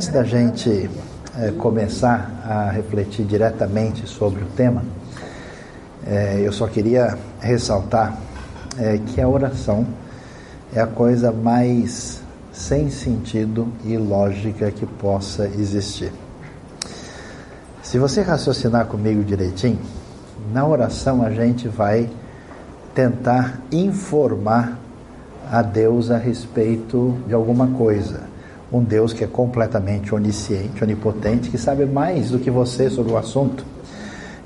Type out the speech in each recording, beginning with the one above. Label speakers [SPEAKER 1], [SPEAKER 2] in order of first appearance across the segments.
[SPEAKER 1] Antes da gente é, começar a refletir diretamente sobre o tema, é, eu só queria ressaltar é, que a oração é a coisa mais sem sentido e lógica que possa existir. Se você raciocinar comigo direitinho, na oração a gente vai tentar informar a Deus a respeito de alguma coisa. Um Deus que é completamente onisciente, onipotente, que sabe mais do que você sobre o assunto.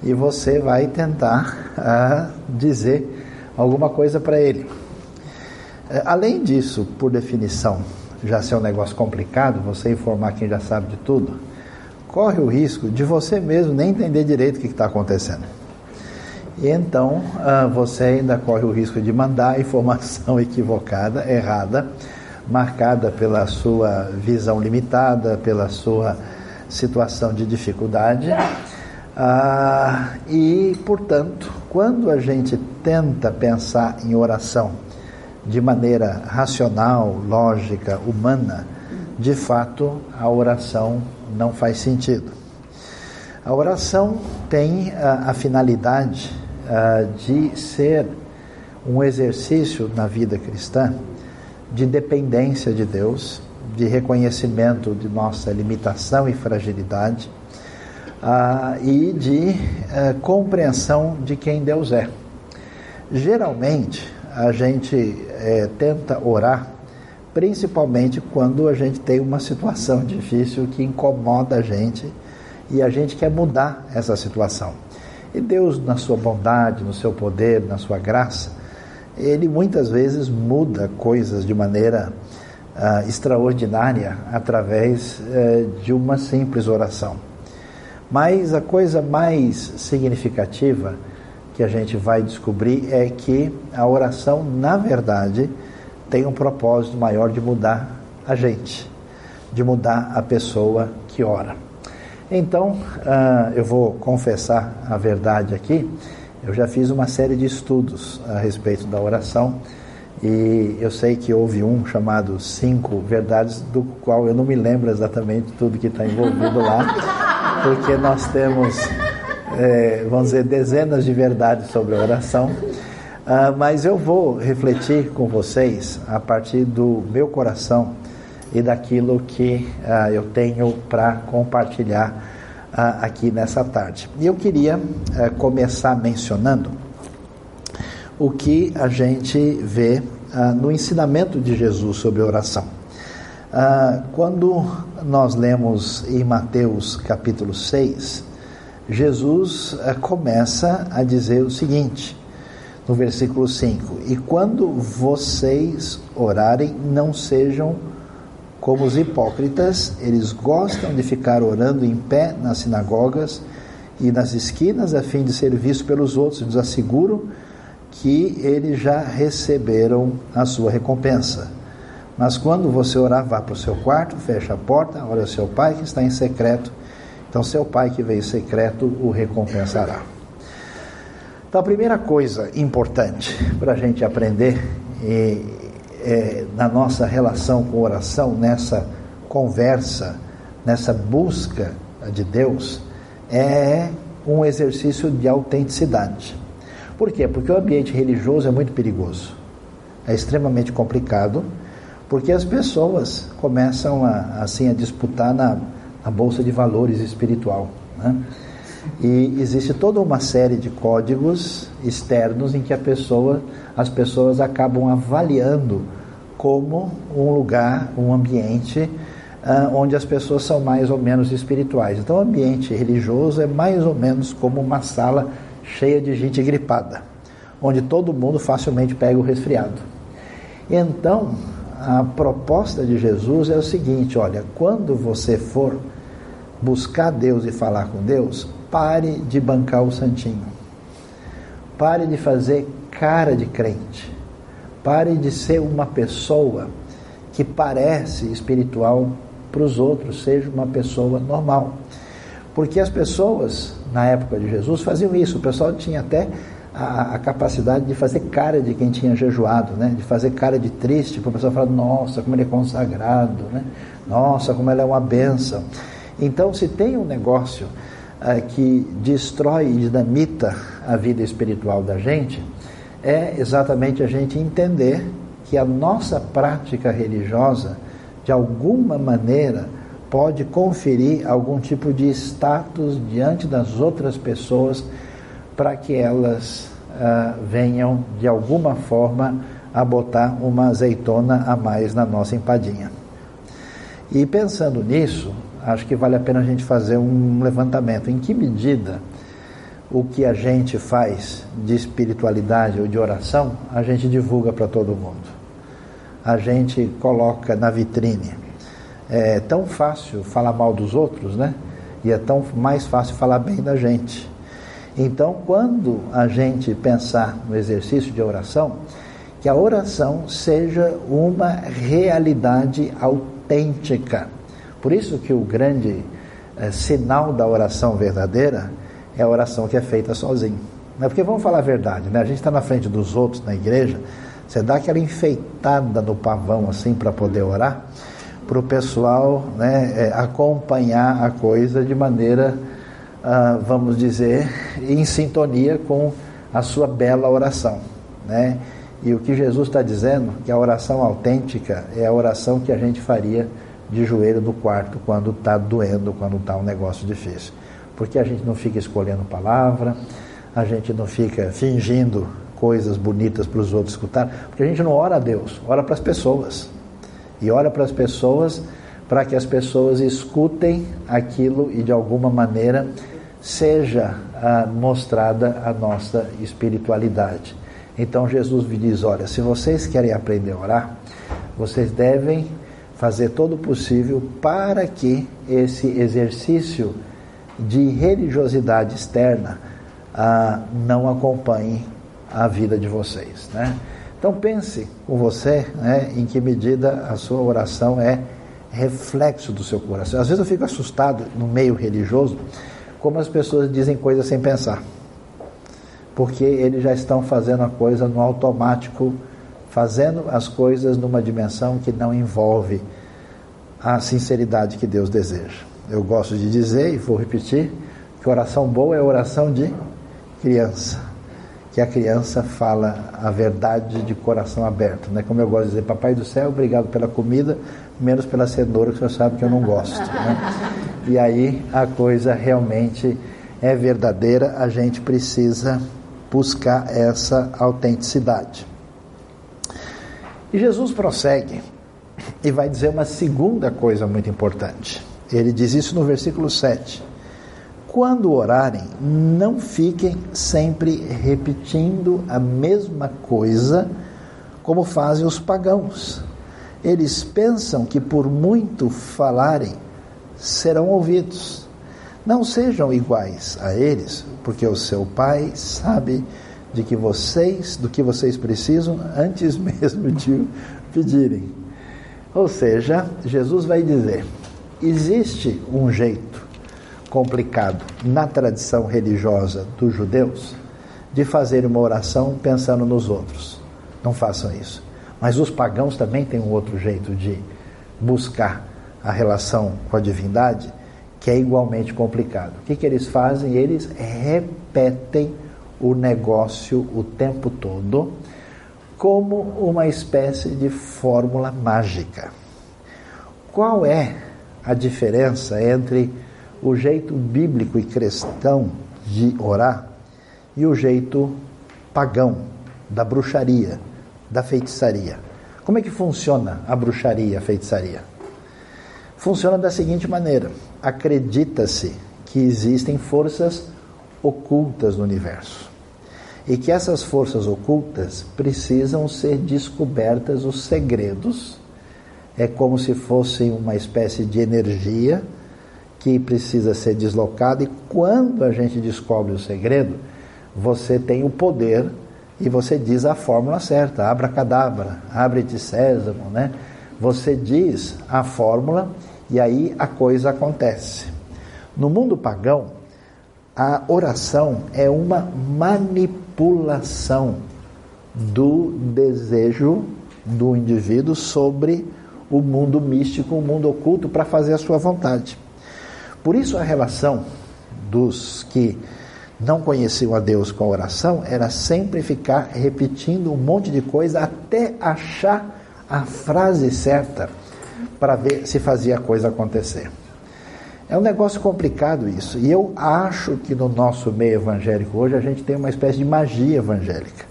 [SPEAKER 1] E você vai tentar uh, dizer alguma coisa para ele. Uh, além disso, por definição, já ser um negócio complicado, você informar quem já sabe de tudo, corre o risco de você mesmo nem entender direito o que está acontecendo. E então uh, você ainda corre o risco de mandar informação equivocada, errada, marcada pela sua visão limitada, pela sua situação de dificuldade. Uh, e, portanto, quando a gente tenta pensar em oração de maneira racional, lógica, humana, de fato a oração não faz sentido. A oração tem a, a finalidade uh, de ser um exercício na vida cristã de dependência de Deus, de reconhecimento de nossa limitação e fragilidade uh, e de uh, compreensão de quem Deus é. Geralmente, a gente eh, tenta orar principalmente quando a gente tem uma situação difícil que incomoda a gente e a gente quer mudar essa situação. E Deus, na sua bondade, no seu poder, na sua graça, ele muitas vezes muda coisas de maneira uh, extraordinária através uh, de uma simples oração. Mas a coisa mais significativa que a gente vai descobrir é que a oração, na verdade, tem um propósito maior de mudar a gente, de mudar a pessoa que ora. Então, uh, eu vou confessar a verdade aqui. Eu já fiz uma série de estudos a respeito da oração e eu sei que houve um chamado Cinco Verdades, do qual eu não me lembro exatamente tudo que está envolvido lá, porque nós temos, é, vamos dizer, dezenas de verdades sobre a oração. Uh, mas eu vou refletir com vocês a partir do meu coração e daquilo que uh, eu tenho para compartilhar aqui nessa tarde. E eu queria uh, começar mencionando o que a gente vê no ensinamento de Jesus sobre oração. quando nós lemos em Mateus capítulo 6, Jesus começa a dizer o seguinte, no versículo 5: E quando vocês orarem, não sejam como os hipócritas, eles gostam de ficar orando em pé nas sinagogas e nas esquinas a fim de ser vistos pelos outros. Eles asseguram que eles já receberam a sua recompensa. Mas quando você orar, vá para o seu quarto, feche a porta, ore ao seu pai que está em secreto. Então, seu pai que veio em secreto o recompensará. Então, a primeira coisa importante para a gente aprender e é, na nossa relação com oração, nessa conversa, nessa busca de Deus, é um exercício de autenticidade. Por quê? Porque o ambiente religioso é muito perigoso, é extremamente complicado, porque as pessoas começam a, assim a disputar na, na bolsa de valores espiritual. Né? E existe toda uma série de códigos externos em que pessoa, as pessoas acabam avaliando como um lugar, um ambiente uh, onde as pessoas são mais ou menos espirituais. Então, o ambiente religioso é mais ou menos como uma sala cheia de gente gripada, onde todo mundo facilmente pega o resfriado. Então, a proposta de Jesus é o seguinte: olha, quando você for buscar Deus e falar com Deus, pare de bancar o santinho. Pare de fazer cara de crente. Pare de ser uma pessoa que parece espiritual para os outros, seja uma pessoa normal. Porque as pessoas, na época de Jesus, faziam isso. O pessoal tinha até a, a, capacidade de fazer cara de quem tinha jejuado, né? de fazer cara de triste, para a pessoa falar, nossa, como ele é consagrado, né? nossa, como ele é uma benção. Então, se tem um negócio uh, que destrói e dinamita a vida espiritual da gente, é exatamente a gente entender que a nossa prática religiosa, de alguma maneira, pode conferir algum tipo de status diante das outras pessoas para que elas uh, venham de alguma forma a botar uma azeitona a mais na nossa empadinha. E pensando nisso, acho que vale a pena a gente fazer um levantamento. Em que medida o que a gente faz de espiritualidade ou de oração, a gente divulga para todo mundo? A gente coloca na vitrine. É tão fácil falar mal dos outros, né? E é tão mais fácil falar bem da gente. Então, quando a gente pensar no exercício de oração, que a oração seja uma realidade autêntica. Por isso que o grande é, sinal da oração verdadeira é a oração que é feita sozinho. Né? Porque vamos falar a verdade, né? A gente está na frente dos outros na igreja, você dá aquela enfeitada no pavão assim para poder orar, para o pessoal né, é, acompanhar a coisa de maneira ah, vamos dizer, em sintonia com a sua bela oração. Né? E o que Jesus está dizendo, que a oração autêntica é a oração que a gente faria de joelho no quarto quando está doendo, quando está um negócio difícil. Porque a gente não fica escolhendo palavra, a gente não fica fingindo coisas bonitas para os outros escutar, porque a gente não ora a Deus, ora para as pessoas. E ora para as pessoas para que as pessoas escutem aquilo e de alguma maneira seja ah, mostrada a nossa espiritualidade. Então Jesus me diz: olha, se vocês querem aprender a orar, vocês devem fazer todo o possível para que esse exercício de religiosidade externa ah, não acompanhe a vida de vocês. Né? Então pense com você né, em que medida a sua oração é reflexo do seu coração. Às vezes eu fico assustado no meio religioso como as pessoas dizem coisas sem pensar. Porque eles já estão fazendo a coisa no automático, fazendo as coisas numa dimensão que não envolve a sinceridade que Deus deseja. Eu gosto de dizer, e vou repetir, que oração boa é oração de criança. Que a criança fala a verdade de coração aberto. Né? Como eu gosto de dizer, Papai do céu, obrigado pela comida, menos pela cenoura, que o senhor sabe que eu não gosto. Né? E aí a coisa realmente é verdadeira, a gente precisa buscar essa autenticidade. E Jesus prossegue e vai dizer uma segunda coisa muito importante. Ele diz isso no versículo 7. Quando orarem, não fiquem sempre repetindo a mesma coisa como fazem os pagãos. Eles pensam que por muito falarem, serão ouvidos. Não sejam iguais a eles, porque o seu Pai sabe de que vocês, do que vocês precisam antes mesmo de pedirem. Ou seja, Jesus vai dizer: existe um jeito complicado na tradição religiosa dos judeus de fazer uma oração pensando nos outros. Não façam isso. Mas os pagãos também têm um outro jeito de buscar a relação com a divindade, que é igualmente complicado. O que, que eles fazem? Eles repetem o negócio o tempo todo como uma espécie de fórmula mágica. Qual é a diferença entre o jeito bíblico e cristão de orar e o jeito pagão da bruxaria, da feitiçaria? Como é que funciona a bruxaria a feitiçaria? funciona da seguinte maneira: acredita-se que existem forças ocultas no universo e que essas forças ocultas precisam ser descobertas os segredos. É como se fosse uma espécie de energia que precisa ser deslocada, e quando a gente descobre o segredo, você tem o poder e você diz a fórmula certa, abra cadabra, abre-te sésamo, né? Você diz a fórmula e aí a coisa acontece. No mundo pagão, a oração é uma manipulação do desejo do indivíduo sobre o mundo místico, o mundo oculto, para fazer a sua vontade. Por isso, a relação dos que não conheciam a Deus com a oração era sempre ficar repetindo um monte de coisa até achar a frase certa para ver se fazia a coisa acontecer. É um negócio complicado isso. E eu acho que no nosso meio evangélico hoje a gente tem uma espécie de magia evangélica,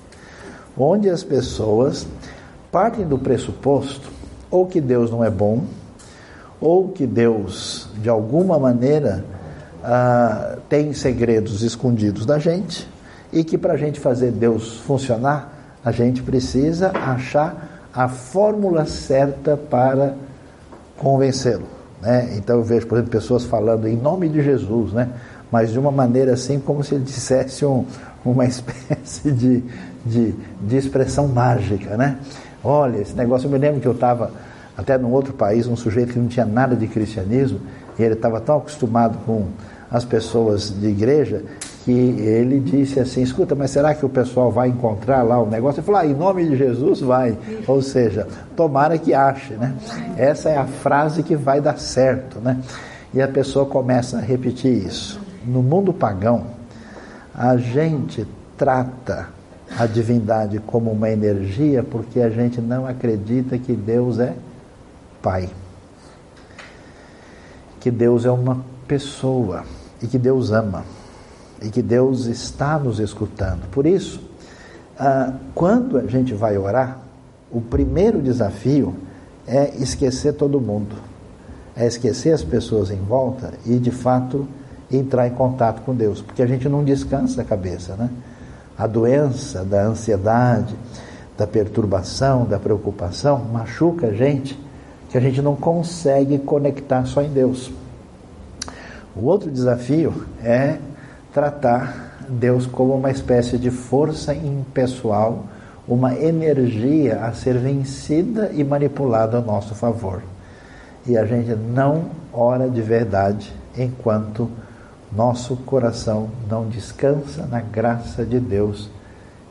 [SPEAKER 1] onde as pessoas partem do pressuposto ou que Deus não é bom, ou que Deus, de alguma maneira, ah, tem segredos escondidos da gente e que para a gente fazer Deus funcionar, a gente precisa achar a fórmula certa para convencê-lo. Né? Então eu vejo, por exemplo, pessoas falando em nome de Jesus, né? mas de uma maneira assim como se ele dissesse um, uma espécie de, de, de expressão mágica. Né? Olha, esse negócio, eu me lembro que eu estava até num outro país, um sujeito que não tinha nada de cristianismo, e ele estava tão acostumado com as pessoas de igreja que ele disse assim: escuta, mas será que o pessoal vai encontrar lá o negócio? Ele falou: ah, em nome de Jesus vai. Ou seja, tomara que ache, né? Essa é a frase que vai dar certo, né? E a pessoa começa a repetir isso. No mundo pagão, a gente trata a divindade como uma energia porque a gente não acredita que Deus é Pai. Que Deus é uma pessoa e que Deus ama e que Deus está nos escutando. Por isso, ah, quando a gente vai orar, o primeiro desafio é esquecer todo mundo, é esquecer as pessoas em volta e de fato entrar em contato com Deus, porque a gente não descansa a cabeça, né? A doença da ansiedade, da perturbação, da preocupação machuca a gente, que a gente não consegue conectar só em Deus. O outro desafio é tratar Deus como uma espécie de força impessoal, uma energia a ser vencida e manipulada a nosso favor. E a gente não ora de verdade enquanto nosso coração não descansa na graça de Deus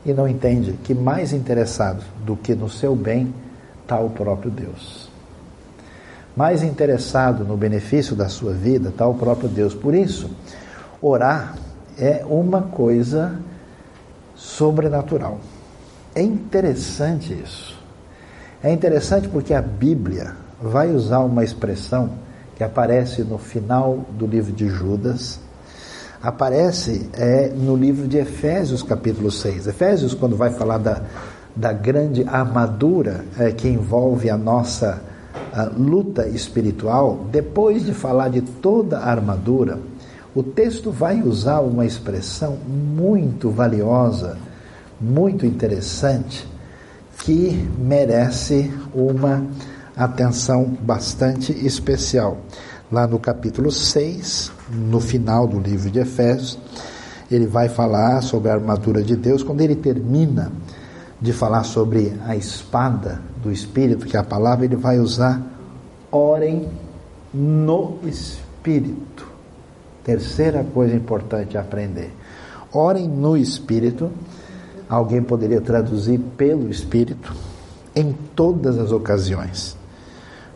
[SPEAKER 1] e não entende que mais interessado do que no seu bem está o próprio Deus mais interessado no benefício da sua vida está o próprio Deus. Por isso, orar é uma coisa sobrenatural. É interessante isso. É interessante porque a Bíblia vai usar uma expressão que aparece no final do livro de Judas, aparece é, no livro de Efésios, capítulo 6. Efésios, quando vai falar da, da grande armadura é, que envolve a nossa a luta espiritual, depois de falar de toda a armadura, o texto vai usar uma expressão muito valiosa, muito interessante, que merece uma atenção bastante especial. Lá no capítulo 6, no final do livro de Efésios, ele vai falar sobre a armadura de Deus. Quando ele termina de falar sobre a espada do Espírito, que é a palavra, ele vai usar orem no Espírito. Terceira coisa importante a aprender. Orem no Espírito. Alguém poderia traduzir pelo Espírito em todas as ocasiões.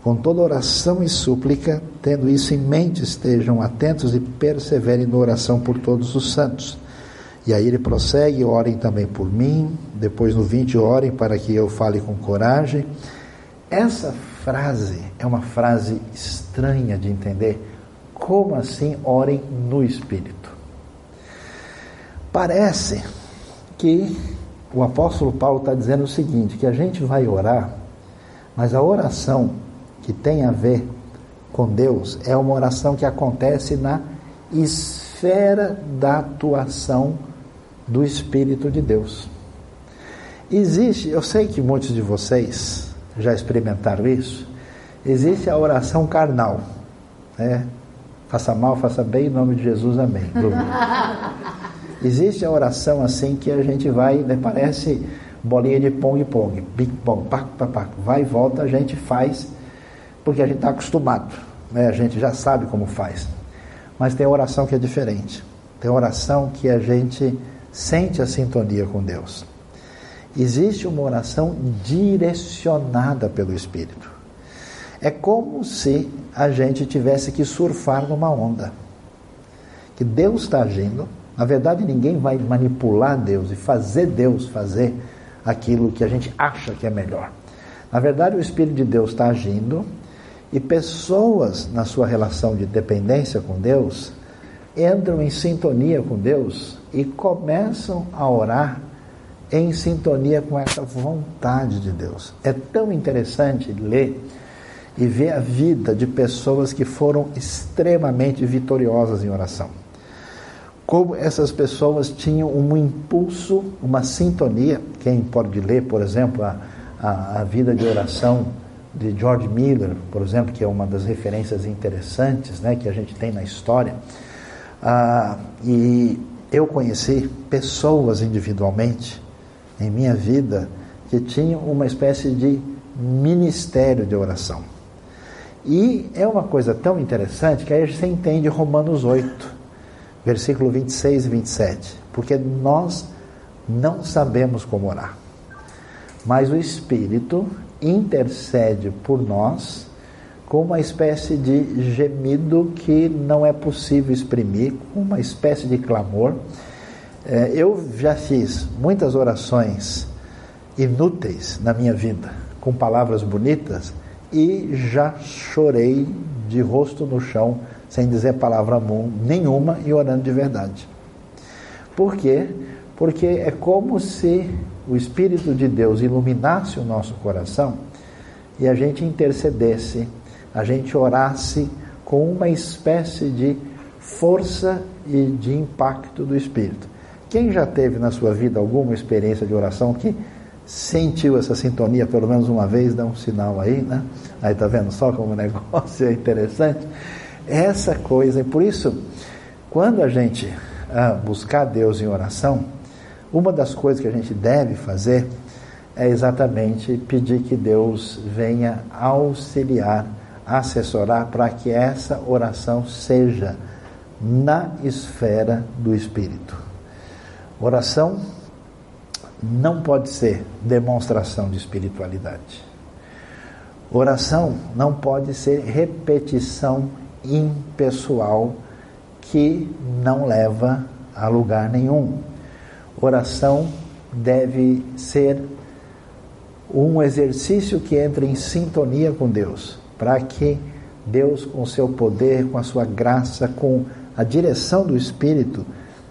[SPEAKER 1] Com toda oração e súplica, tendo isso em mente, estejam atentos e perseverem na oração por todos os santos e aí ele prossegue, orem também por mim, depois no 20, orem para que eu fale com coragem. Essa frase é uma frase estranha de entender. Como assim orem no Espírito? Parece que o apóstolo Paulo está dizendo o seguinte: que a gente vai orar, mas a oração que tem a ver com Deus é uma oração que acontece na esfera da atuação do Espírito de Deus. Existe, eu sei que muitos de vocês já experimentaram isso, existe a oração carnal. Né? Faça mal, faça bem, em nome de Jesus, amém. existe a oração assim que a gente vai, né, parece bolinha de pong-pong, bing-pong, pac, pac, pac, vai e volta, a gente faz, porque a gente está acostumado, né? a gente já sabe como faz. Mas tem oração que é diferente. Tem oração que a gente sente a sintonia com Deus. Existe uma oração direcionada pelo Espírito. É como se a gente tivesse que surfar numa onda. Que Deus está agindo. Na verdade, ninguém vai manipular Deus e fazer Deus fazer aquilo que a gente acha que é melhor. Na verdade, o Espírito de Deus está agindo e pessoas, na sua relação de dependência com Deus, entram em sintonia com Deus e começam a orar em sintonia com essa vontade de Deus. É tão interessante ler e ver a vida de pessoas que foram extremamente vitoriosas em oração. Como essas pessoas tinham um impulso, uma sintonia. Quem pode ler, por exemplo, a, a, a vida de oração de George Miller, por exemplo, que é uma das referências interessantes né, que a gente tem na história. Ah, e eu conheci pessoas individualmente em minha vida que tinham uma espécie de ministério de oração. E é uma coisa tão interessante que aí você entende Romanos 8, versículo 26 e 27. Porque nós não sabemos como orar, mas o Espírito intercede por nós com uma espécie de gemido que não é possível exprimir, com uma espécie de clamor. É, eu já fiz muitas orações inúteis na minha vida, com palavras bonitas, e já chorei de rosto no chão, sem dizer palavra nenhuma e orando de verdade. Por quê? Porque é como se o Espírito de Deus iluminasse o nosso coração e a gente intercedesse, a gente orasse com uma espécie de força e de impacto do Espírito. Quem já teve na sua vida alguma experiência de oração que sentiu essa sintonia pelo menos uma vez, dá um sinal aí, né? Aí tá vendo só como o negócio é interessante? Essa coisa, e por isso, quando a gente ah, buscar Deus em oração, uma das coisas que a gente deve fazer é exatamente pedir que Deus venha auxiliar, assessorar para que essa oração seja na esfera do Espírito. Oração não pode ser demonstração de espiritualidade. Oração não pode ser repetição impessoal que não leva a lugar nenhum. Oração deve ser um exercício que entra em sintonia com Deus, para que Deus, com seu poder, com a sua graça, com a direção do Espírito,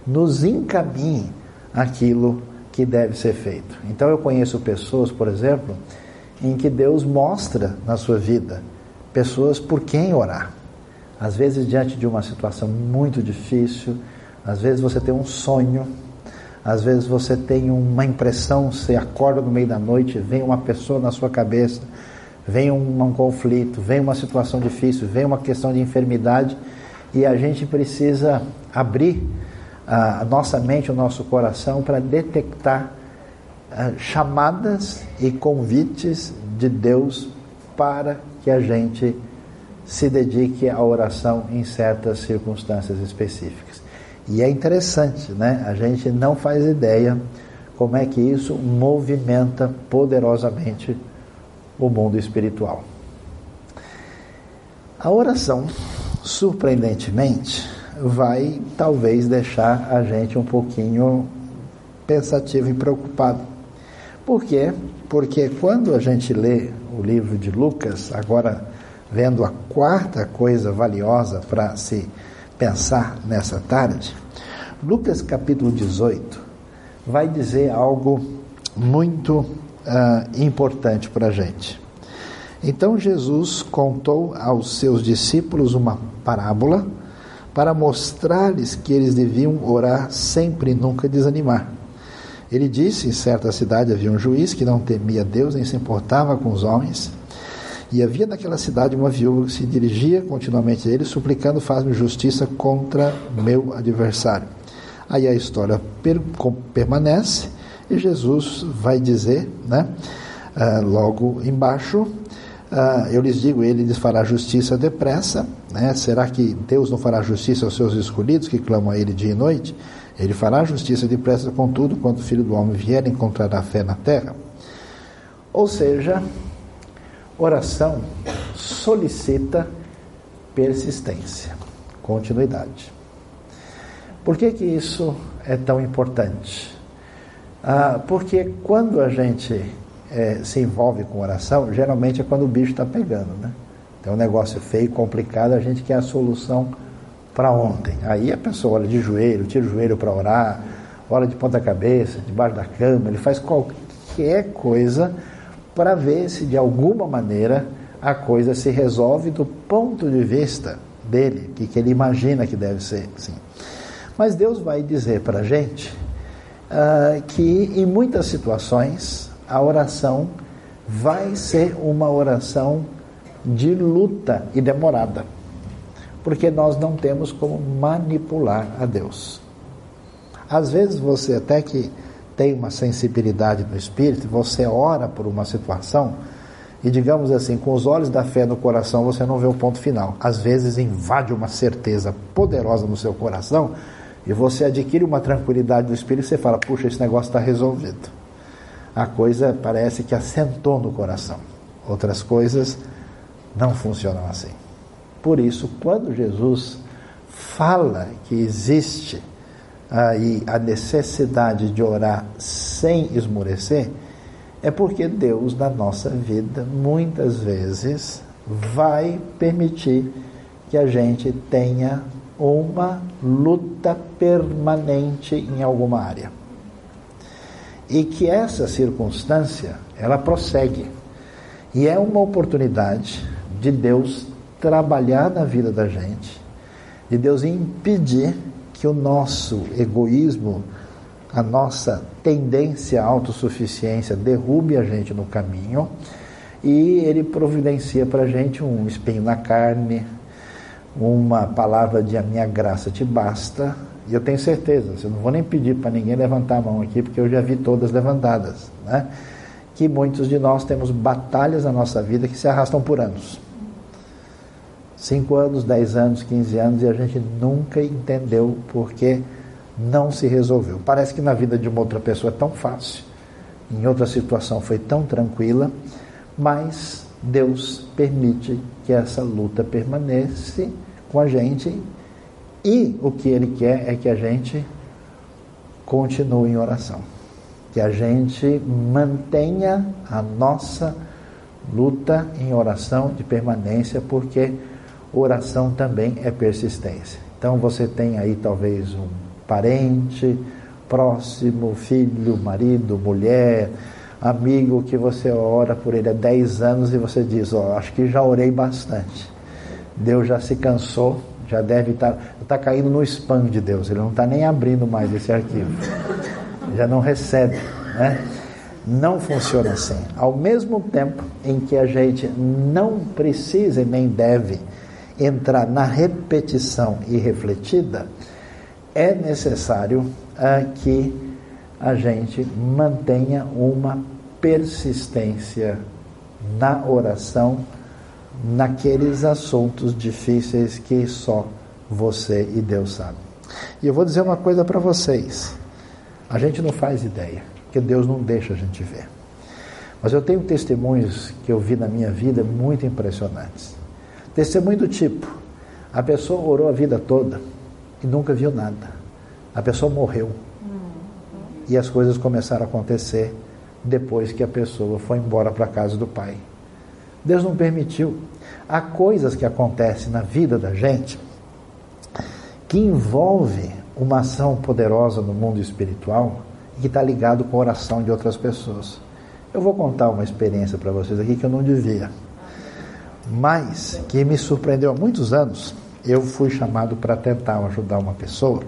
[SPEAKER 1] nos encaminhe aquilo que deve ser feito. Então eu conheço pessoas, por exemplo, em que Deus mostra na sua vida pessoas por quem orar. Às vezes diante de uma situação muito difícil, às vezes você tem um sonho, às vezes você tem uma impressão, você acorda no meio da noite, vem uma pessoa na sua cabeça, vem um, um conflito, vem uma situação difícil, vem uma questão de enfermidade e a gente precisa abrir a nossa mente, o nosso coração para detectar uh, chamadas e convites de Deus para que a gente se dedique à oração em certas circunstâncias específicas. E é interessante, né? A gente não faz ideia como é que isso movimenta poderosamente o mundo espiritual. A oração, surpreendentemente, vai talvez deixar a gente um pouquinho pensativo e preocupado. Por quê? Porque quando a gente lê o livro de Lucas, agora vendo a quarta coisa valiosa para se pensar nessa tarde, Lucas capítulo 18 vai dizer algo muito uh, importante para a gente. Então Jesus contou aos seus discípulos uma parábola para mostrar-lhes que eles deviam orar sempre e nunca desanimar. Ele disse: em certa cidade havia um juiz que não temia Deus nem se importava com os homens. E havia naquela cidade uma viúva que se dirigia continuamente a ele, suplicando: Faz-me justiça contra meu adversário. Aí a história per permanece e Jesus vai dizer, né, uh, logo embaixo, Uh, eu lhes digo, ele lhes fará justiça depressa. Né? Será que Deus não fará justiça aos seus escolhidos que clamam a ele dia e noite? Ele fará justiça depressa, contudo, quando o filho do homem vier, encontrará fé na terra. Ou seja, oração solicita persistência, continuidade. Por que, que isso é tão importante? Ah, porque quando a gente é, se envolve com oração, geralmente é quando o bicho está pegando, né? Tem um negócio feio, complicado, a gente quer a solução para ontem. Aí a pessoa olha de joelho, tira o joelho para orar, olha de ponta cabeça, debaixo da cama, ele faz qualquer coisa para ver se de alguma maneira a coisa se resolve do ponto de vista dele, que, que ele imagina que deve ser assim. Mas Deus vai dizer para a gente uh, que em muitas situações a oração vai ser uma oração de luta e demorada, porque nós não temos como manipular a Deus. Às vezes você até que tem uma sensibilidade no espírito, você ora por uma situação e digamos assim, com os olhos da fé no coração, você não vê o ponto final. Às vezes invade uma certeza poderosa no seu coração e você adquire uma tranquilidade do espírito e você fala: puxa, esse negócio está resolvido a coisa parece que assentou no coração. Outras coisas não funcionam assim. Por isso, quando Jesus fala que existe aí a necessidade de orar sem esmorecer, é porque Deus na nossa vida muitas vezes vai permitir que a gente tenha uma luta permanente em alguma área. E que essa circunstância ela prossegue. E é uma oportunidade de Deus trabalhar na vida da gente, de Deus impedir que o nosso egoísmo, a nossa tendência à autossuficiência derrube a gente no caminho e ele providencia para a gente um espinho na carne, uma palavra de a minha graça te basta, e eu tenho certeza, eu não vou nem pedir para ninguém levantar a mão aqui, porque eu já vi todas levantadas, né? que muitos de nós temos batalhas na nossa vida que se arrastam por anos. Cinco anos, dez anos, quinze anos, e a gente nunca entendeu porque não se resolveu. Parece que na vida de uma outra pessoa é tão fácil, em outra situação foi tão tranquila, mas Deus permite que essa luta permaneça com a gente e o que ele quer é que a gente continue em oração, que a gente mantenha a nossa luta em oração de permanência, porque oração também é persistência. Então você tem aí talvez um parente próximo, filho, marido, mulher, amigo que você ora por ele há 10 anos e você diz, ó, oh, acho que já orei bastante. Deus já se cansou já deve estar tá, tá caindo no spam de Deus, ele não está nem abrindo mais esse arquivo, já não recebe, né? Não funciona assim. Ao mesmo tempo em que a gente não precisa e nem deve entrar na repetição irrefletida, é necessário ah, que a gente mantenha uma persistência na oração naqueles assuntos difíceis que só você e Deus sabem. E eu vou dizer uma coisa para vocês: a gente não faz ideia, que Deus não deixa a gente ver. Mas eu tenho testemunhos que eu vi na minha vida muito impressionantes. Testemunho do tipo: a pessoa orou a vida toda e nunca viu nada. A pessoa morreu. E as coisas começaram a acontecer depois que a pessoa foi embora para a casa do pai. Deus não permitiu. Há coisas que acontecem na vida da gente que envolve uma ação poderosa no mundo espiritual e que está ligado com a oração de outras pessoas. Eu vou contar uma experiência para vocês aqui que eu não devia, mas que me surpreendeu há muitos anos. Eu fui chamado para tentar ajudar uma pessoa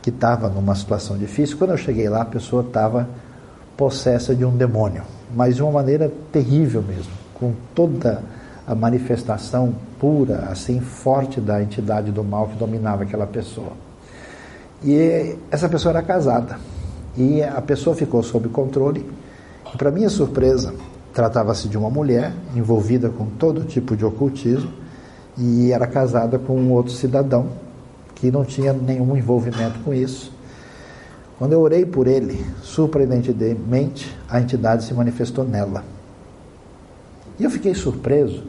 [SPEAKER 1] que estava numa situação difícil. Quando eu cheguei lá, a pessoa estava possessa de um demônio, mas de uma maneira terrível mesmo com toda a manifestação pura, assim, forte da entidade do mal que dominava aquela pessoa. E essa pessoa era casada. E a pessoa ficou sob controle. E, para minha surpresa, tratava-se de uma mulher envolvida com todo tipo de ocultismo e era casada com um outro cidadão que não tinha nenhum envolvimento com isso. Quando eu orei por ele, surpreendentemente, a entidade se manifestou nela. E eu fiquei surpreso,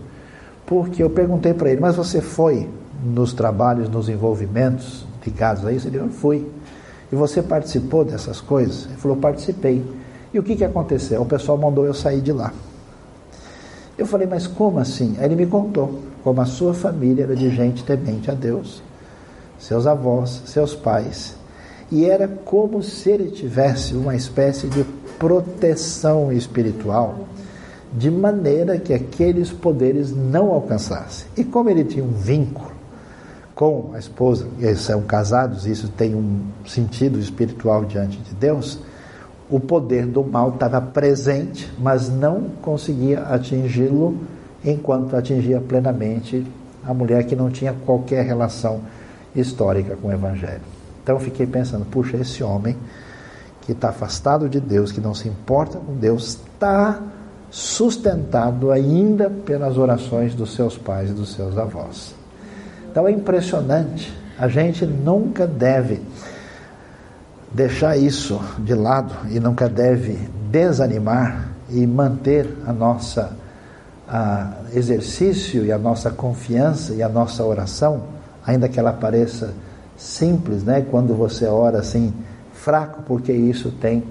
[SPEAKER 1] porque eu perguntei para ele, mas você foi nos trabalhos, nos envolvimentos ligados a isso? Ele falou, fui. E você participou dessas coisas? Ele falou, participei. E o que, que aconteceu? O pessoal mandou eu sair de lá. Eu falei, mas como assim? Aí ele me contou como a sua família era de gente temente a Deus, seus avós, seus pais. E era como se ele tivesse uma espécie de proteção espiritual, de maneira que aqueles poderes não alcançassem. E como ele tinha um vínculo com a esposa, eles são casados, isso tem um sentido espiritual diante de Deus, o poder do mal estava presente, mas não conseguia atingi-lo enquanto atingia plenamente a mulher que não tinha qualquer relação histórica com o Evangelho. Então fiquei pensando, puxa, esse homem que está afastado de Deus, que não se importa com Deus, está sustentado ainda pelas orações dos seus pais e dos seus avós. Então é impressionante, a gente nunca deve deixar isso de lado e nunca deve desanimar e manter a nossa a exercício e a nossa confiança e a nossa oração, ainda que ela pareça simples, né? Quando você ora assim fraco, porque isso tem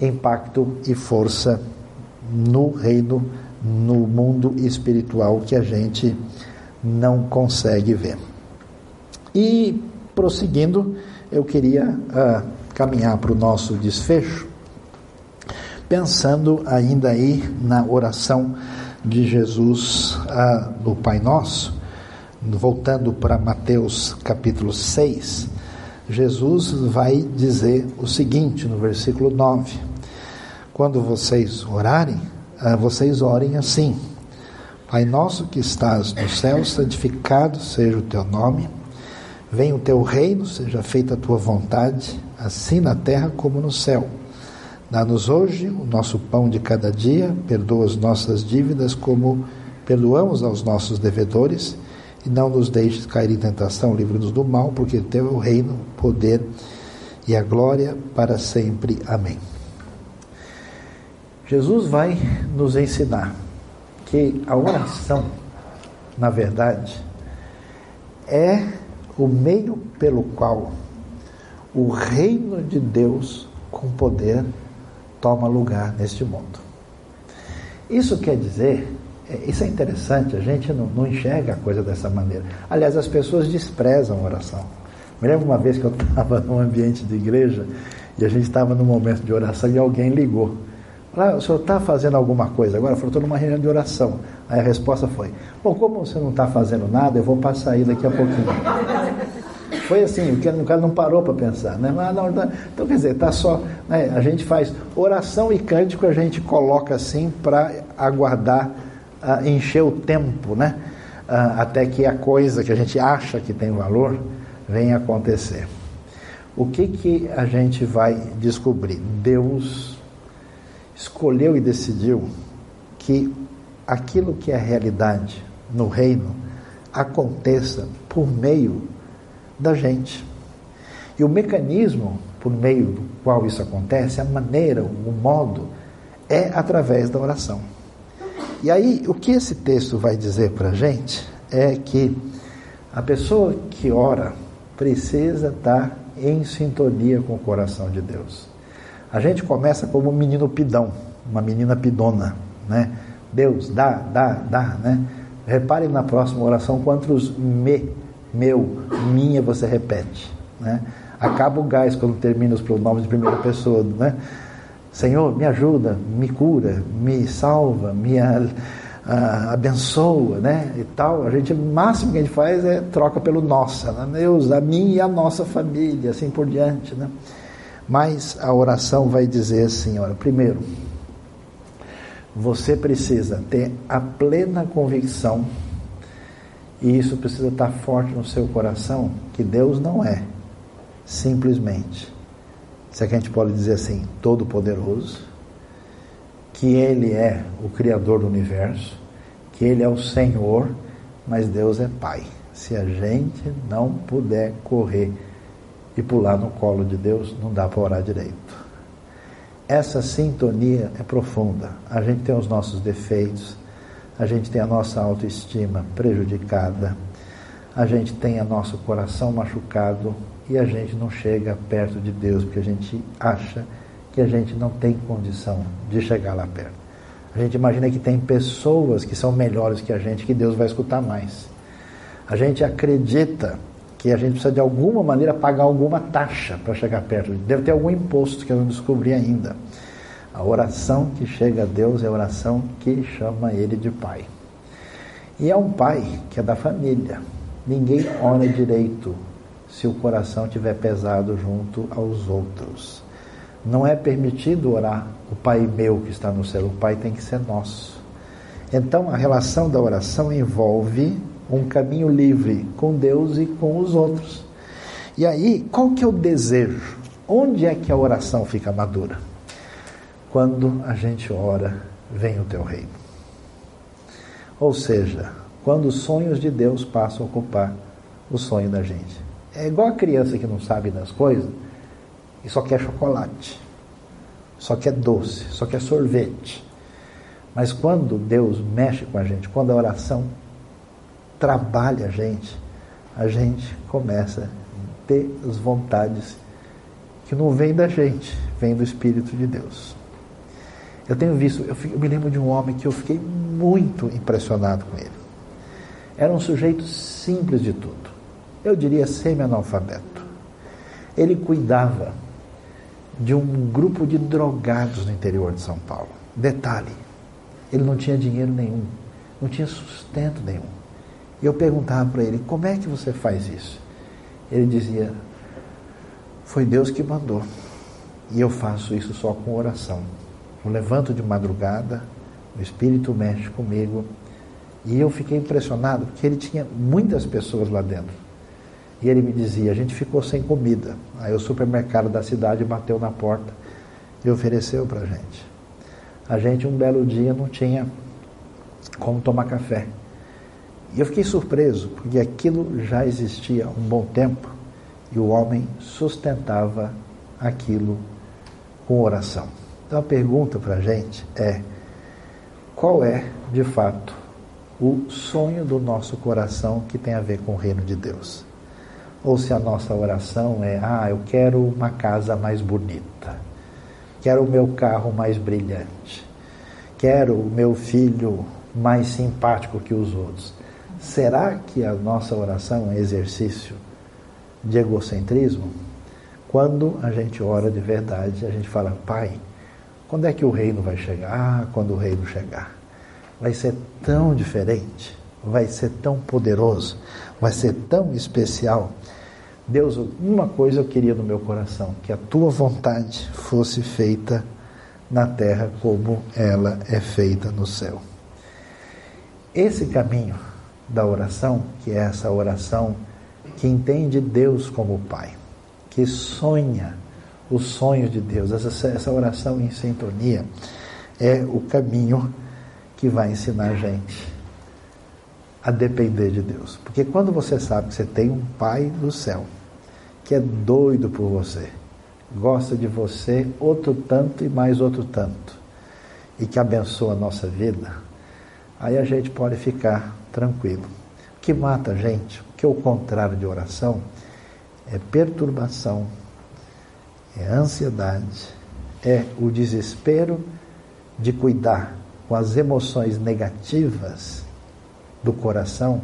[SPEAKER 1] impacto e força no reino, no mundo espiritual que a gente não consegue ver. E prosseguindo, eu queria uh, caminhar para o nosso desfecho, pensando ainda aí na oração de Jesus ah, no Pai Nosso, voltando para Mateus capítulo 6, Jesus vai dizer o seguinte no versículo 9: Quando vocês orarem, ah, vocês orem assim: Pai nosso que estás no céu, santificado seja o teu nome, venha o teu reino, seja feita a tua vontade assim na terra como no céu. Dá-nos hoje o nosso pão de cada dia, perdoa as nossas dívidas como perdoamos aos nossos devedores, e não nos deixes cair em tentação, livre-nos do mal, porque teu é o reino, o poder e a glória para sempre. Amém. Jesus vai nos ensinar que a oração, na verdade, é o meio pelo qual o reino de Deus com poder toma lugar neste mundo. Isso quer dizer, é, isso é interessante, a gente não, não enxerga a coisa dessa maneira. Aliás, as pessoas desprezam a oração. Me lembro uma vez que eu estava num ambiente de igreja e a gente estava num momento de oração e alguém ligou. Ah, o senhor está fazendo alguma coisa agora? Falei, estou numa reunião de oração. Aí a resposta foi: Bom, como você não está fazendo nada, eu vou passar aí daqui a pouquinho. Foi assim, o cara não parou para pensar, né? Não, então, quer dizer, tá só. Né? A gente faz oração e cântico, a gente coloca assim para aguardar, uh, encher o tempo, né? Uh, até que a coisa que a gente acha que tem valor venha acontecer. O que, que a gente vai descobrir? Deus escolheu e decidiu que aquilo que é realidade no reino aconteça por meio da gente. E o mecanismo por meio do qual isso acontece, a maneira, o modo, é através da oração. E aí, o que esse texto vai dizer para a gente é que a pessoa que ora precisa estar em sintonia com o coração de Deus. A gente começa como um menino pidão, uma menina pidona, né? Deus, dá, dá, dá, né? Reparem na próxima oração quantos me meu, minha, você repete. Né? Acaba o gás quando termina os pronomes de primeira pessoa. Né? Senhor, me ajuda, me cura, me salva, me uh, abençoa, né? E tal. A gente, o máximo que a gente faz é troca pelo nossa, né? Deus, a minha e a nossa família, assim por diante, né? Mas a oração vai dizer assim, olha, primeiro, você precisa ter a plena convicção e isso precisa estar forte no seu coração, que Deus não é simplesmente, se é que a gente pode dizer assim, todo-poderoso, que Ele é o Criador do universo, que Ele é o Senhor, mas Deus é Pai. Se a gente não puder correr e pular no colo de Deus, não dá para orar direito. Essa sintonia é profunda. A gente tem os nossos defeitos, a gente tem a nossa autoestima prejudicada, a gente tem o nosso coração machucado e a gente não chega perto de Deus porque a gente acha que a gente não tem condição de chegar lá perto. A gente imagina que tem pessoas que são melhores que a gente, que Deus vai escutar mais. A gente acredita que a gente precisa de alguma maneira pagar alguma taxa para chegar perto. Deve ter algum imposto que eu não descobri ainda. A oração que chega a Deus é a oração que chama Ele de Pai. E é um pai que é da família. Ninguém ora direito se o coração estiver pesado junto aos outros. Não é permitido orar o Pai meu que está no céu, o Pai tem que ser nosso. Então a relação da oração envolve um caminho livre com Deus e com os outros. E aí, qual que é o desejo? Onde é que a oração fica madura? Quando a gente ora, vem o teu reino. Ou seja, quando os sonhos de Deus passam a ocupar o sonho da gente. É igual a criança que não sabe das coisas e só quer chocolate, só quer doce, só quer sorvete. Mas quando Deus mexe com a gente, quando a oração trabalha a gente, a gente começa a ter as vontades que não vêm da gente, vem do Espírito de Deus. Eu tenho visto, eu, fico, eu me lembro de um homem que eu fiquei muito impressionado com ele. Era um sujeito simples de tudo. Eu diria semi-analfabeto. Ele cuidava de um grupo de drogados no interior de São Paulo. Detalhe, ele não tinha dinheiro nenhum, não tinha sustento nenhum. Eu perguntava para ele: como é que você faz isso? Ele dizia: foi Deus que mandou. E eu faço isso só com oração. Eu levanto de madrugada, o Espírito mexe comigo. E eu fiquei impressionado porque ele tinha muitas pessoas lá dentro. E ele me dizia: a gente ficou sem comida. Aí o supermercado da cidade bateu na porta e ofereceu para gente. A gente, um belo dia, não tinha como tomar café. E eu fiquei surpreso, porque aquilo já existia há um bom tempo e o homem sustentava aquilo com oração. Então a pergunta para a gente é: qual é, de fato, o sonho do nosso coração que tem a ver com o reino de Deus? ou se a nossa oração é: ah, eu quero uma casa mais bonita, quero o meu carro mais brilhante, quero o meu filho mais simpático que os outros. Será que a nossa oração é exercício de egocentrismo? Quando a gente ora de verdade, a gente fala: Pai, quando é que o reino vai chegar? Ah, quando o reino chegar. Vai ser tão diferente, vai ser tão poderoso, vai ser tão especial Deus, uma coisa eu queria no meu coração, que a tua vontade fosse feita na terra como ela é feita no céu. Esse caminho da oração, que é essa oração que entende Deus como Pai, que sonha os sonhos de Deus, essa, essa oração em sintonia, é o caminho que vai ensinar a gente a depender de Deus. Porque quando você sabe que você tem um Pai do céu, que é doido por você, gosta de você outro tanto e mais outro tanto, e que abençoa a nossa vida, aí a gente pode ficar tranquilo. O que mata a gente, o que é o contrário de oração, é perturbação, é ansiedade, é o desespero de cuidar com as emoções negativas do coração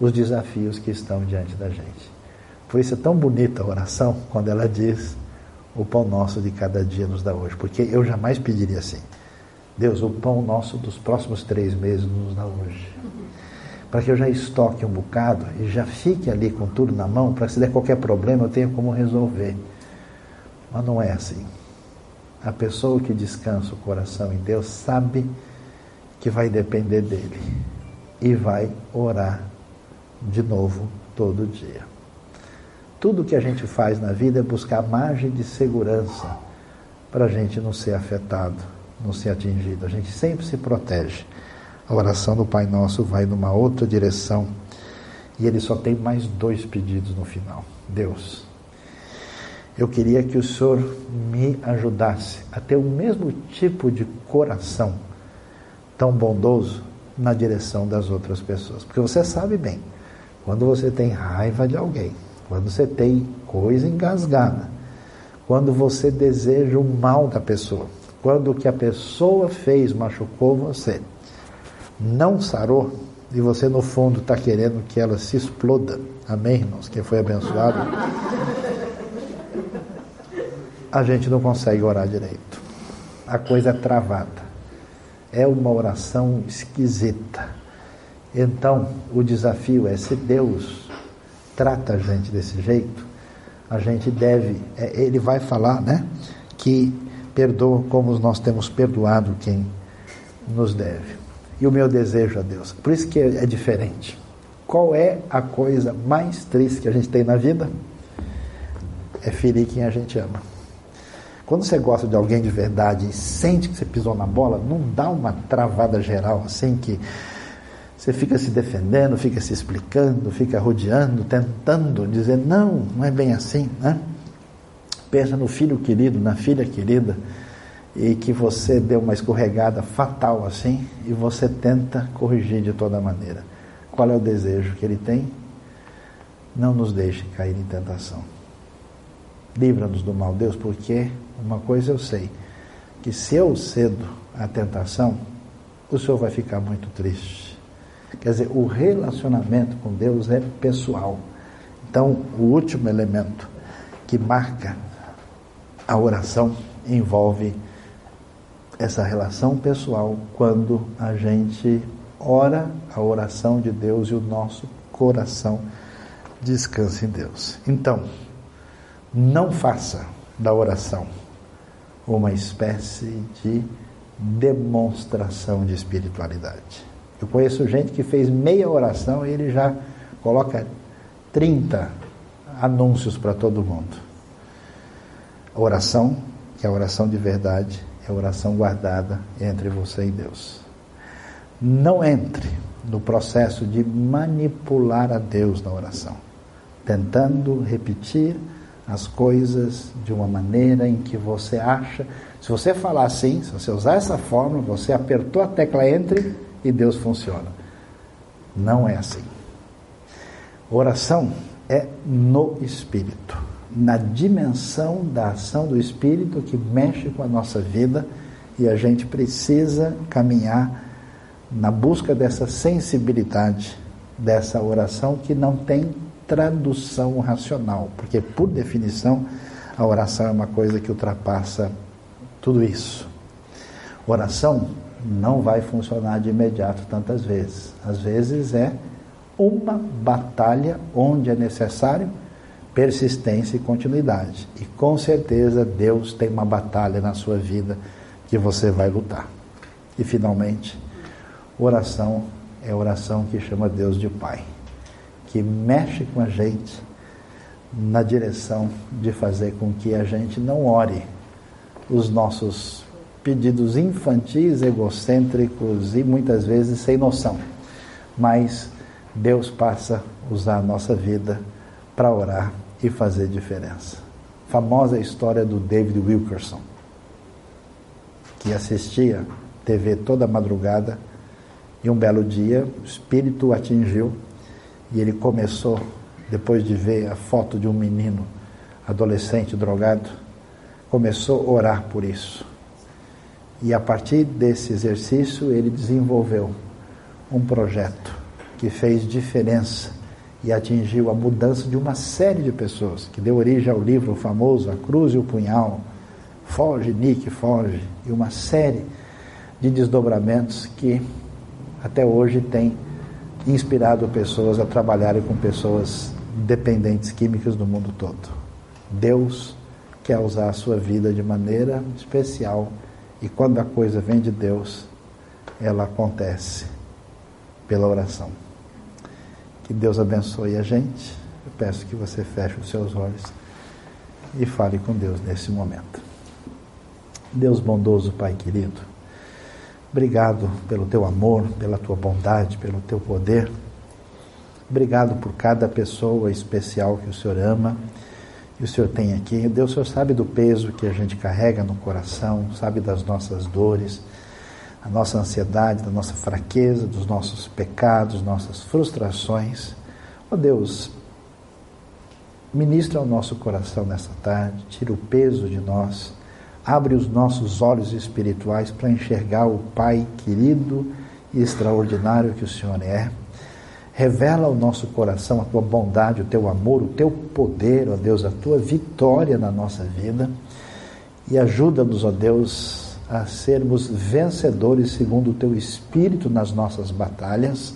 [SPEAKER 1] os desafios que estão diante da gente. Por isso é tão bonita a oração quando ela diz: O pão nosso de cada dia nos dá hoje. Porque eu jamais pediria assim: Deus, o pão nosso dos próximos três meses nos dá hoje. Para que eu já estoque um bocado e já fique ali com tudo na mão, para se der qualquer problema eu tenha como resolver. Mas não é assim. A pessoa que descansa o coração em Deus sabe que vai depender dele e vai orar de novo todo dia. Tudo que a gente faz na vida é buscar margem de segurança para a gente não ser afetado, não ser atingido. A gente sempre se protege. A oração do Pai Nosso vai numa outra direção e ele só tem mais dois pedidos no final. Deus, eu queria que o Senhor me ajudasse a ter o mesmo tipo de coração tão bondoso na direção das outras pessoas. Porque você sabe bem, quando você tem raiva de alguém, quando você tem coisa engasgada, quando você deseja o mal da pessoa, quando o que a pessoa fez machucou você, não sarou, e você no fundo está querendo que ela se exploda. Amém, irmãos? Quem foi abençoado? a gente não consegue orar direito. A coisa é travada. É uma oração esquisita. Então, o desafio é: se Deus trata a gente desse jeito, a gente deve, é, ele vai falar, né? Que perdoa como nós temos perdoado quem nos deve. E o meu desejo a Deus, por isso que é diferente. Qual é a coisa mais triste que a gente tem na vida? É ferir quem a gente ama. Quando você gosta de alguém de verdade e sente que você pisou na bola, não dá uma travada geral assim que você fica se defendendo, fica se explicando, fica rodeando, tentando dizer não, não é bem assim, né? Pensa no filho querido, na filha querida, e que você deu uma escorregada fatal assim, e você tenta corrigir de toda maneira. Qual é o desejo que ele tem? Não nos deixe cair em tentação. Livra-nos do mal, Deus, porque uma coisa eu sei, que se eu cedo à tentação, o senhor vai ficar muito triste. Quer dizer, o relacionamento com Deus é pessoal. Então, o último elemento que marca a oração envolve essa relação pessoal quando a gente ora a oração de Deus e o nosso coração descansa em Deus. Então, não faça da oração uma espécie de demonstração de espiritualidade. Eu conheço gente que fez meia oração e ele já coloca 30 anúncios para todo mundo. A oração, que é a oração de verdade, é oração guardada entre você e Deus. Não entre no processo de manipular a Deus na oração, tentando repetir as coisas de uma maneira em que você acha. Se você falar assim, se você usar essa fórmula, você apertou a tecla entre e Deus funciona. Não é assim. Oração é no espírito, na dimensão da ação do espírito que mexe com a nossa vida e a gente precisa caminhar na busca dessa sensibilidade, dessa oração que não tem tradução racional, porque por definição a oração é uma coisa que ultrapassa tudo isso. Oração não vai funcionar de imediato tantas vezes. Às vezes é uma batalha onde é necessário persistência e continuidade. E com certeza Deus tem uma batalha na sua vida que você vai lutar. E finalmente, oração é oração que chama Deus de Pai que mexe com a gente na direção de fazer com que a gente não ore os nossos pedidos infantis, egocêntricos e muitas vezes sem noção. Mas Deus passa a usar a nossa vida para orar e fazer diferença. Famosa história do David Wilkerson, que assistia TV toda madrugada e um belo dia o espírito atingiu e ele começou, depois de ver a foto de um menino adolescente drogado, começou a orar por isso. E a partir desse exercício, ele desenvolveu um projeto que fez diferença e atingiu a mudança de uma série de pessoas, que deu origem ao livro famoso A Cruz e o Punhal, Foge, Nick, Foge, e uma série de desdobramentos que até hoje tem inspirado pessoas a trabalharem com pessoas dependentes químicas do mundo todo. Deus quer usar a sua vida de maneira especial e quando a coisa vem de Deus, ela acontece pela oração. Que Deus abençoe a gente. Eu peço que você feche os seus olhos e fale com Deus nesse momento. Deus bondoso, Pai querido. Obrigado pelo teu amor, pela tua bondade, pelo teu poder. Obrigado por cada pessoa especial que o Senhor ama que o Senhor tem aqui. Deus, o Senhor sabe do peso que a gente carrega no coração, sabe das nossas dores, a nossa ansiedade, da nossa fraqueza, dos nossos pecados, nossas frustrações. Ó oh Deus, ministra ao nosso coração nessa tarde, tira o peso de nós, abre os nossos olhos espirituais para enxergar o Pai querido e extraordinário que o Senhor é Revela ao nosso coração a tua bondade, o teu amor, o teu poder, ó Deus, a tua vitória na nossa vida. E ajuda-nos, ó Deus, a sermos vencedores segundo o teu espírito nas nossas batalhas.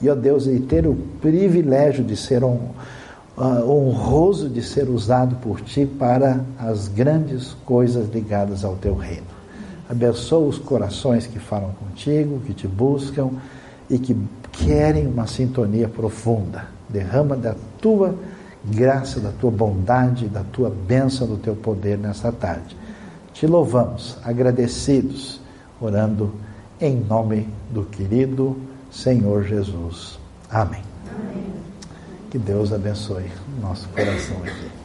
[SPEAKER 1] E, ó Deus, e ter o privilégio de ser um, uh, honroso de ser usado por ti para as grandes coisas ligadas ao teu reino. Abençoa os corações que falam contigo, que te buscam e que querem uma sintonia profunda. Derrama da tua graça, da tua bondade, da tua bênção, do teu poder nessa tarde. Te louvamos, agradecidos, orando em nome do querido Senhor Jesus. Amém. Amém. Que Deus abençoe o nosso coração aqui.